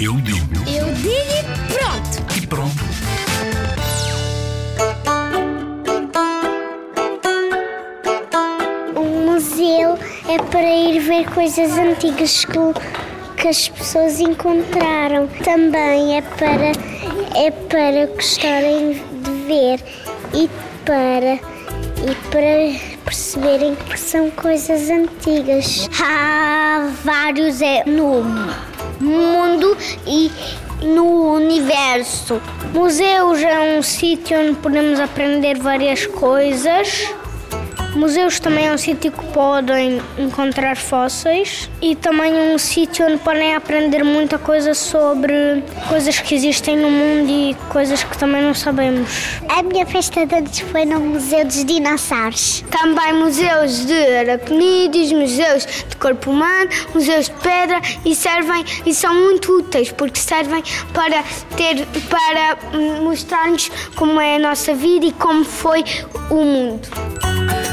Eu digo Eu digo e pronto. e pronto. Um museu é para ir ver coisas antigas que, que as pessoas encontraram. Também é para, é para gostarem de ver e para, e para perceberem que são coisas antigas. Há vários é, no mundo e no universo. Museus é um sítio onde podemos aprender várias coisas. Museus também é um sítio que podem encontrar fósseis e também um sítio onde podem aprender muita coisa sobre coisas que existem no mundo e coisas que também não sabemos. A minha festa de anos foi no Museu dos Dinossauros. Também museus de aracnídeos, museus de corpo humano, museus de pedra e servem e são muito úteis porque servem para ter para mostrar-nos como é a nossa vida e como foi o mundo.